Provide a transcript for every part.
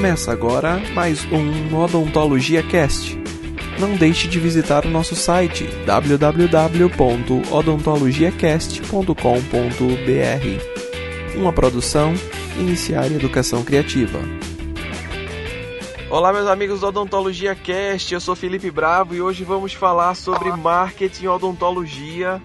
Começa agora mais um Odontologia Cast. Não deixe de visitar o nosso site www.odontologiacast.com.br. Uma produção Iniciar Educação Criativa. Olá, meus amigos do Odontologia Cast. Eu sou Felipe Bravo e hoje vamos falar sobre marketing odontologia.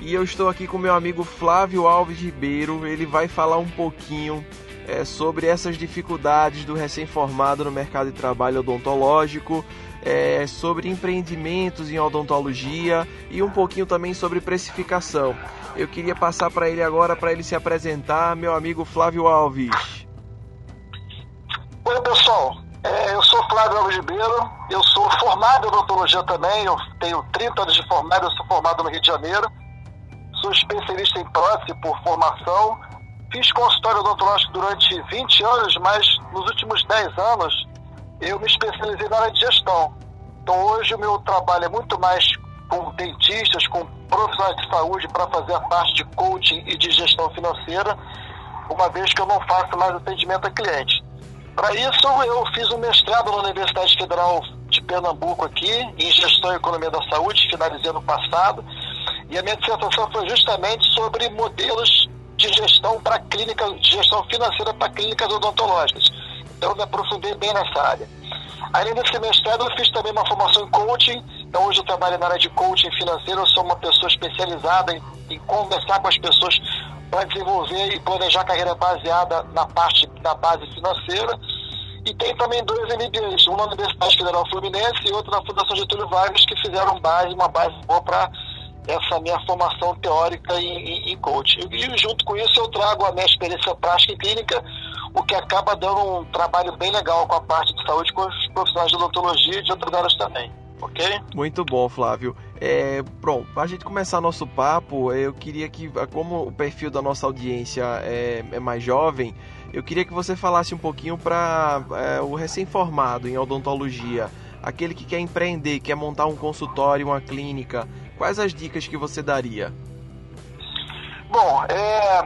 E eu estou aqui com meu amigo Flávio Alves Ribeiro. Ele vai falar um pouquinho é, sobre essas dificuldades do recém-formado no mercado de trabalho odontológico, é, sobre empreendimentos em odontologia e um pouquinho também sobre precificação. Eu queria passar para ele agora para ele se apresentar, meu amigo Flávio Alves. Oi pessoal, é, eu sou Flávio Alves Ribeiro, eu sou formado em odontologia também, eu tenho 30 anos de formado, eu sou formado no Rio de Janeiro, sou especialista em prótese por formação, Fiz consultório odontológico durante 20 anos, mas nos últimos 10 anos eu me especializei na área de gestão. Então hoje o meu trabalho é muito mais com dentistas, com profissionais de saúde para fazer a parte de coaching e de gestão financeira, uma vez que eu não faço mais atendimento a cliente. Para isso eu fiz um mestrado na Universidade Federal de Pernambuco aqui, em gestão e economia da saúde, finalizei ano passado, e a minha dissertação foi justamente sobre modelos de gestão para clínicas, de gestão financeira para clínicas odontológicas. Então eu me aprofundei bem nessa área. Além desse mestrado, eu fiz também uma formação em coaching. Então hoje eu trabalho na área de coaching financeiro, eu sou uma pessoa especializada em, em conversar com as pessoas para desenvolver e planejar carreira baseada na parte da base financeira. E tem também dois MBAs, um na Universidade Federal Fluminense e outro na Fundação Getúlio Vargas, que fizeram base, uma base boa para essa minha formação teórica em, em, em coaching. E junto com isso eu trago a minha experiência prática e clínica, o que acaba dando um trabalho bem legal com a parte de saúde com os profissionais de odontologia e de outras áreas também. Ok? Muito bom, Flávio. É, pronto, para a gente começar nosso papo, eu queria que, como o perfil da nossa audiência é, é mais jovem, eu queria que você falasse um pouquinho para é, o recém-formado em odontologia, aquele que quer empreender, quer montar um consultório, uma clínica, quais as dicas que você daria? Bom, é,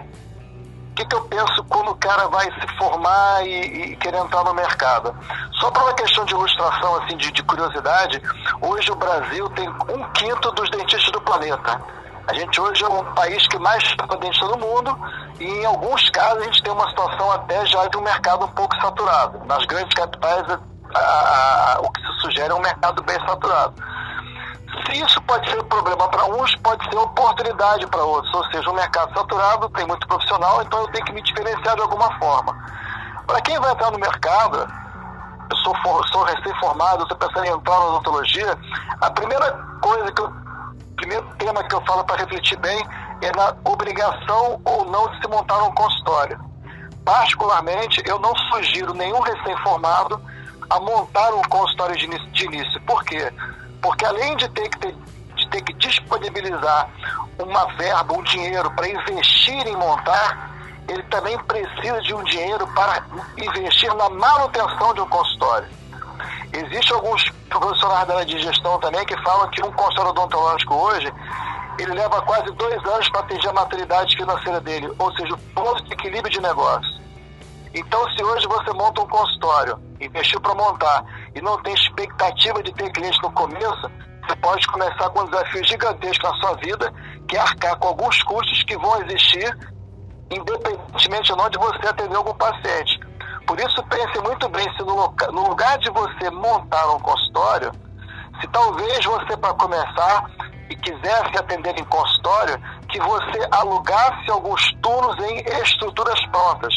o que, que, eu penso quando o cara vai se formar e, e querer entrar no mercado? Só para uma questão de ilustração, assim, de, de, curiosidade, hoje o Brasil tem um quinto dos dentistas do planeta. A gente hoje é um país que mais tem dentista no mundo e em alguns casos a gente tem uma situação até já de um mercado um pouco saturado. Nas grandes capitais a, a, o que se sugere é um mercado bem saturado. Isso pode ser problema para uns, pode ser oportunidade para outros. Ou seja, um mercado saturado tem muito profissional, então eu tenho que me diferenciar de alguma forma. Para quem vai entrar no mercado, eu sou, sou recém-formado, estou pensando em entrar na odontologia, a primeira coisa que eu, primeiro tema que eu falo para refletir bem é na obrigação ou não de se montar um consultório. Particularmente, eu não sugiro nenhum recém-formado a montar um consultório. De início. Por quê? Porque além de ter que, ter, de ter que disponibilizar uma verba, um dinheiro para investir em montar, ele também precisa de um dinheiro para investir na manutenção de um consultório. Existem alguns profissionais da área de gestão também que falam que um consultório odontológico hoje ele leva quase dois anos para atingir a maturidade financeira dele, ou seja, o ponto de equilíbrio de negócio. Então, se hoje você monta um consultório, investiu para montar e não tem expectativa de ter cliente no começo, você pode começar com um desafio gigantesco na sua vida, que é arcar com alguns custos que vão existir, independentemente ou não de você atender algum paciente. Por isso, pense muito bem se no, no lugar de você montar um consultório, se talvez você, para começar, e quisesse atender em consultório, que você alugasse alguns turnos em estruturas prontas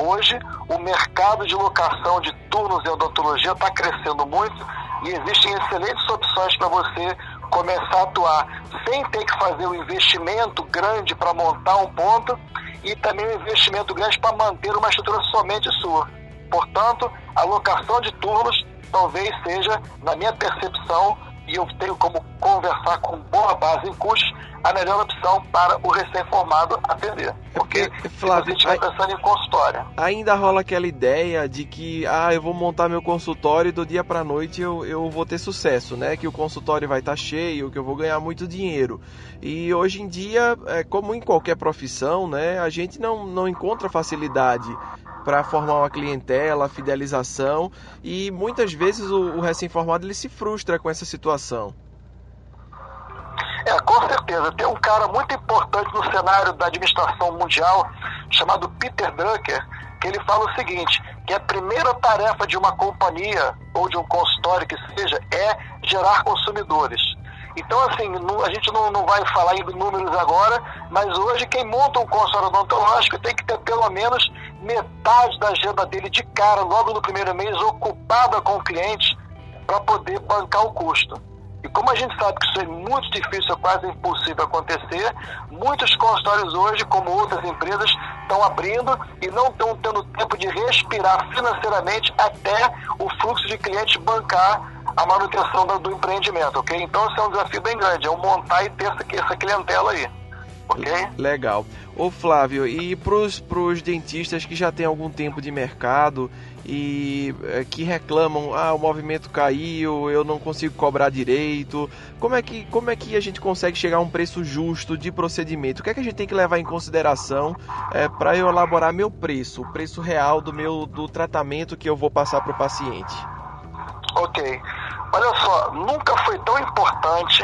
Hoje, o mercado de locação de turnos em odontologia está crescendo muito e existem excelentes opções para você começar a atuar sem ter que fazer um investimento grande para montar um ponto e também um investimento grande para manter uma estrutura somente sua. Portanto, a locação de turnos talvez seja, na minha percepção, e eu tenho como conversar com boa base em custos, a melhor opção para o recém-formado atender. Porque é, Flávio, se a gente vai pensando em consultório. Ainda rola aquela ideia de que, ah, eu vou montar meu consultório e do dia para noite eu, eu vou ter sucesso, né? Que o consultório vai estar tá cheio, que eu vou ganhar muito dinheiro. E hoje em dia, é, como em qualquer profissão, né? A gente não, não encontra facilidade para formar uma clientela, fidelização e muitas vezes o, o recém-formado ele se frustra com essa situação. É, com certeza. Tem um cara muito importante no cenário da administração mundial chamado Peter Drucker, que ele fala o seguinte, que a primeira tarefa de uma companhia ou de um consultório que seja é gerar consumidores. Então, assim, a gente não, não vai falar em números agora, mas hoje quem monta um consultório odontológico tem que ter pelo menos metade da agenda dele de cara, logo no primeiro mês, ocupada com o cliente, para poder bancar o custo. E como a gente sabe que isso é muito difícil, é quase impossível acontecer, muitos consultórios hoje, como outras empresas, estão abrindo e não estão tendo tempo de respirar financeiramente até o fluxo de clientes bancar a manutenção do, do empreendimento, ok? Então esse é um desafio bem grande, é montar e ter essa, essa clientela aí. Ok? Legal. Ô Flávio, e para os dentistas que já têm algum tempo de mercado e é, que reclamam, ah, o movimento caiu, eu não consigo cobrar direito. Como é que, como é que a gente consegue chegar a um preço justo de procedimento? O que é que a gente tem que levar em consideração é, para eu elaborar meu preço, o preço real do meu do tratamento que eu vou passar para o paciente? Ok. Olha só, nunca foi tão importante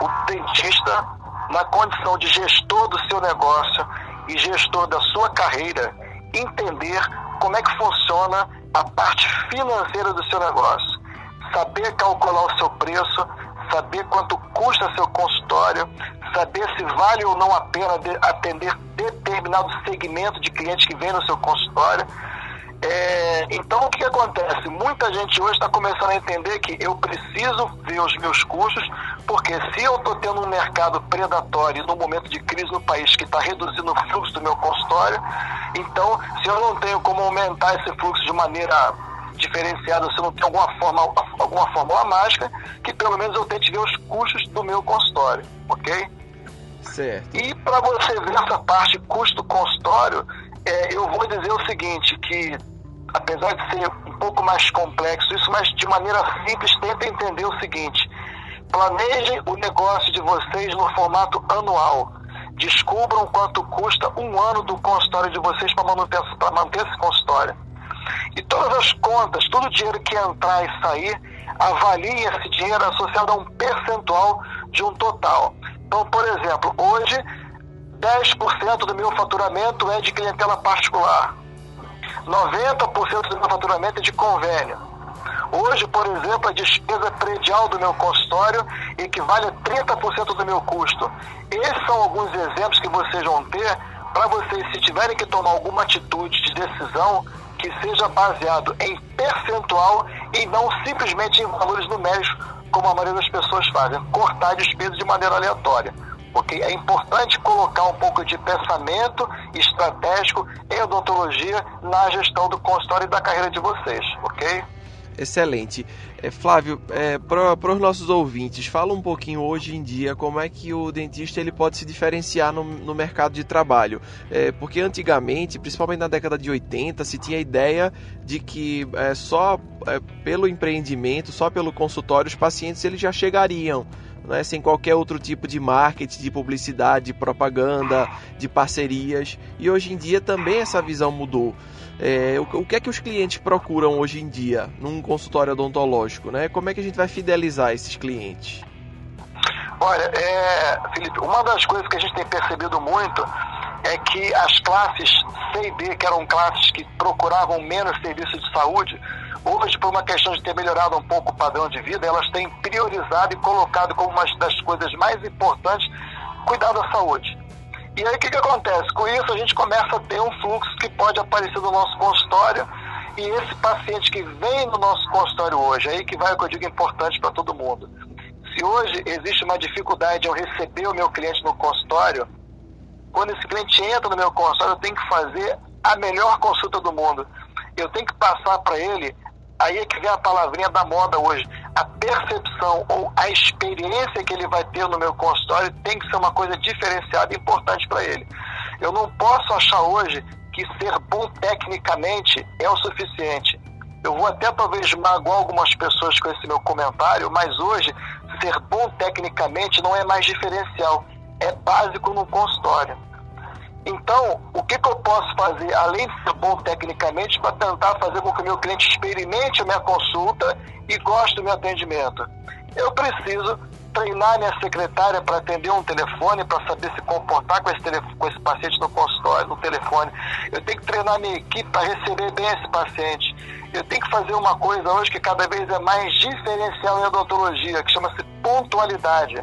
o dentista na condição de gestor do seu negócio e gestor da sua carreira entender como é que funciona a parte financeira do seu negócio. Saber calcular o seu preço, saber quanto custa seu consultório, saber se vale ou não a pena atender determinado segmento de clientes que vem no seu consultório é, então, o que acontece? Muita gente hoje está começando a entender que eu preciso ver os meus custos, porque se eu estou tendo um mercado predatório no momento de crise no país que está reduzindo o fluxo do meu consultório, então, se eu não tenho como aumentar esse fluxo de maneira diferenciada, se eu não tenho alguma, forma, alguma fórmula mágica, que pelo menos eu tente ver os custos do meu consultório, ok? Certo. E para você ver essa parte custo consultório, é, eu vou dizer o seguinte, que apesar de ser um pouco mais complexo isso, mas de maneira simples, tenta entender o seguinte. Planejem o negócio de vocês no formato anual. Descubram quanto custa um ano do consultório de vocês para manter, manter esse consultório. E todas as contas, todo o dinheiro que entrar e sair, avaliem esse dinheiro associado a um percentual de um total. Então, por exemplo, hoje 10% do meu faturamento é de clientela particular. 90% do meu faturamento é de convênio. Hoje, por exemplo, a despesa predial do meu consultório equivale a 30% do meu custo. Esses são alguns exemplos que vocês vão ter para vocês, se tiverem que tomar alguma atitude de decisão, que seja baseado em percentual e não simplesmente em valores numéricos, como a maioria das pessoas fazem, cortar despesas de maneira aleatória porque é importante colocar um pouco de pensamento estratégico em odontologia na gestão do consultório e da carreira de vocês, ok? Excelente. É, Flávio, é, para os nossos ouvintes, fala um pouquinho hoje em dia como é que o dentista ele pode se diferenciar no, no mercado de trabalho. É, porque antigamente, principalmente na década de 80, se tinha a ideia de que é, só é, pelo empreendimento, só pelo consultório, os pacientes eles já chegariam né, sem qualquer outro tipo de marketing, de publicidade, de propaganda, de parcerias. E hoje em dia também essa visão mudou. É, o, o, que é que os clientes procuram hoje em dia num consultório odontológico? Né? Como é que a gente vai fidelizar esses clientes? Olha, é, Felipe, uma das coisas que a gente tem percebido muito é que as classes C e D, que eram classes que procuravam menos serviços de saúde, hoje, por uma questão de ter melhorado um pouco o padrão de vida, elas têm priorizado e colocado como uma das coisas mais importantes cuidar da saúde. E aí o que, que acontece? Com isso a gente começa a ter um fluxo que pode aparecer no nosso consultório e esse paciente que vem no nosso consultório hoje, aí que vai o que eu digo importante para todo mundo. Se hoje existe uma dificuldade de eu receber o meu cliente no consultório, quando esse cliente entra no meu consultório, eu tenho que fazer a melhor consulta do mundo. Eu tenho que passar para ele aí é que vem a palavrinha da moda hoje. A percepção ou a experiência que ele vai ter no meu consultório tem que ser uma coisa diferenciada e importante para ele. Eu não posso achar hoje que ser bom tecnicamente é o suficiente. Eu vou até talvez magoar algumas pessoas com esse meu comentário, mas hoje ser bom tecnicamente não é mais diferencial, é básico no consultório. Então, o que, que eu posso fazer, além de ser bom tecnicamente, para tentar fazer com que o meu cliente experimente a minha consulta e goste do meu atendimento? Eu preciso treinar minha secretária para atender um telefone, para saber se comportar com esse, com esse paciente no consultório, no telefone. Eu tenho que treinar minha equipe para receber bem esse paciente. Eu tenho que fazer uma coisa hoje que cada vez é mais diferencial em odontologia, que chama-se pontualidade.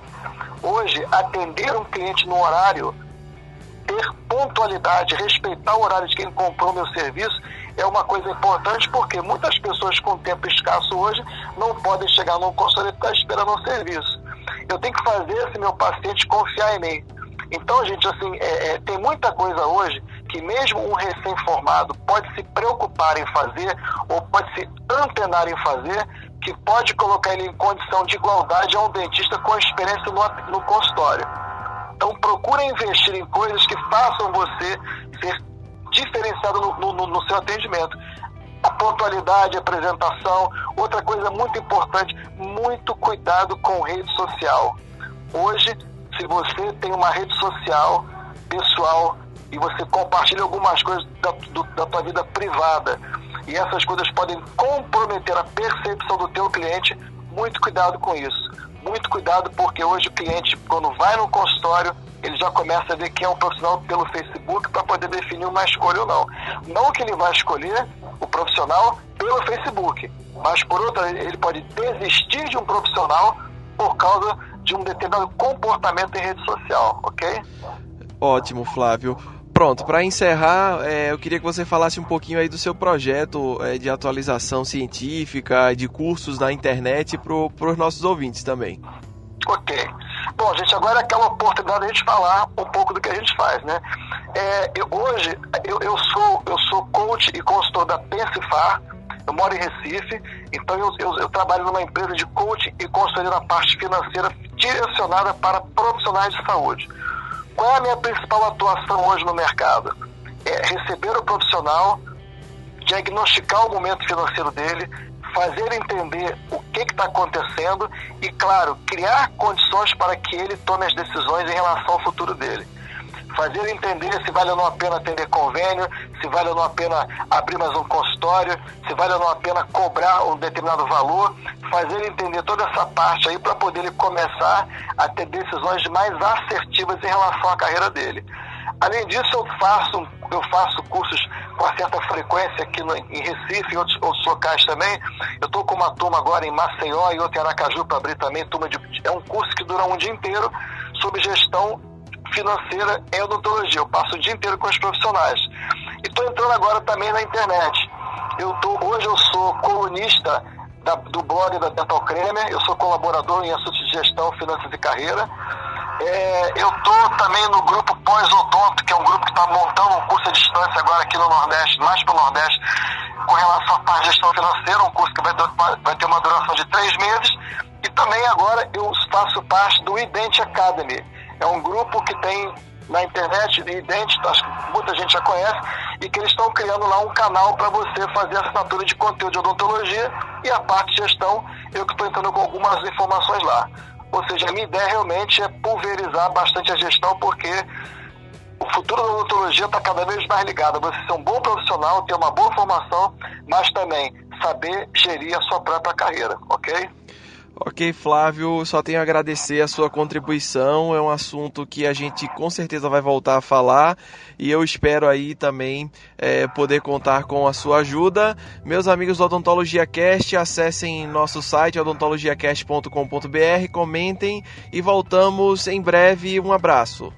Hoje, atender um cliente no horário, ter pontualidade, respeitar o horário de quem comprou meu serviço, é uma coisa importante porque muitas pessoas com tempo escasso hoje não podem chegar num consultório e ficar esperando um serviço. Eu tenho que fazer esse meu paciente confiar em mim. Então, gente, assim, é, é, tem muita coisa hoje que mesmo um recém-formado pode se preocupar em fazer ou pode se antenar em fazer que pode colocar ele em condição de igualdade a um dentista com experiência no, no consultório. Então procure investir em coisas que façam você ser diferenciado no, no, no seu atendimento. A pontualidade, a apresentação. Outra coisa muito importante, muito cuidado com rede social. Hoje, se você tem uma rede social pessoal e você compartilha algumas coisas da, do, da tua vida privada, e essas coisas podem comprometer a percepção do teu cliente, muito cuidado com isso. Muito cuidado porque hoje o cliente, quando vai no consultório, ele já começa a ver quem é um profissional pelo Facebook para poder definir uma escolha ou não. Não que ele vai escolher o profissional pelo Facebook, mas por outra, ele pode desistir de um profissional por causa de um determinado comportamento em rede social, ok? Ótimo, Flávio. Pronto, para encerrar, é, eu queria que você falasse um pouquinho aí do seu projeto é, de atualização científica, de cursos na internet para os nossos ouvintes também. Ok. Bom, gente, agora é aquela oportunidade de a gente falar um pouco do que a gente faz, né? É, eu, hoje, eu, eu, sou, eu sou coach e consultor da Pensifar, eu moro em Recife, então eu, eu, eu trabalho numa empresa de coach e consultoria na parte financeira direcionada para profissionais de saúde. Qual é a minha principal atuação hoje no mercado? É receber o profissional, diagnosticar o momento financeiro dele, fazer entender o que está acontecendo e, claro, criar condições para que ele tome as decisões em relação ao futuro dele fazer entender se vale ou não a pena atender convênio, se vale ou não a pena abrir mais um consultório, se vale ou não a pena cobrar um determinado valor, fazer entender toda essa parte aí para poder ele começar a ter decisões mais assertivas em relação à carreira dele. Além disso, eu faço, eu faço cursos com certa frequência aqui no, em Recife e outros, outros locais também. Eu estou com uma turma agora em Maceió e outra em Aracaju para abrir também. Turma de, é um curso que dura um dia inteiro sobre gestão financeira em odontologia. Eu passo o dia inteiro com os profissionais. E estou entrando agora também na internet. Eu tô, hoje eu sou colunista da, do blog da Dental Creme, eu sou colaborador em assuntos de gestão, finanças e carreira. É, eu estou também no grupo Pós-Odonto, que é um grupo que está montando um curso à distância agora aqui no Nordeste, mais para o Nordeste, com relação à gestão financeira, um curso que vai, vai ter uma duração de três meses. E também agora eu faço parte do Ident Academy, é um grupo que tem na internet de que muita gente já conhece, e que eles estão criando lá um canal para você fazer assinatura de conteúdo de odontologia e a parte de gestão, eu que estou entrando com algumas informações lá. Ou seja, a minha ideia realmente é pulverizar bastante a gestão, porque o futuro da odontologia está cada vez mais ligado você ser um bom profissional, ter uma boa formação, mas também saber gerir a sua própria carreira, ok? Ok, Flávio, só tenho a agradecer a sua contribuição. É um assunto que a gente com certeza vai voltar a falar e eu espero aí também é, poder contar com a sua ajuda. Meus amigos do Odontologia Cast, acessem nosso site odontologiacast.com.br, comentem e voltamos em breve. Um abraço.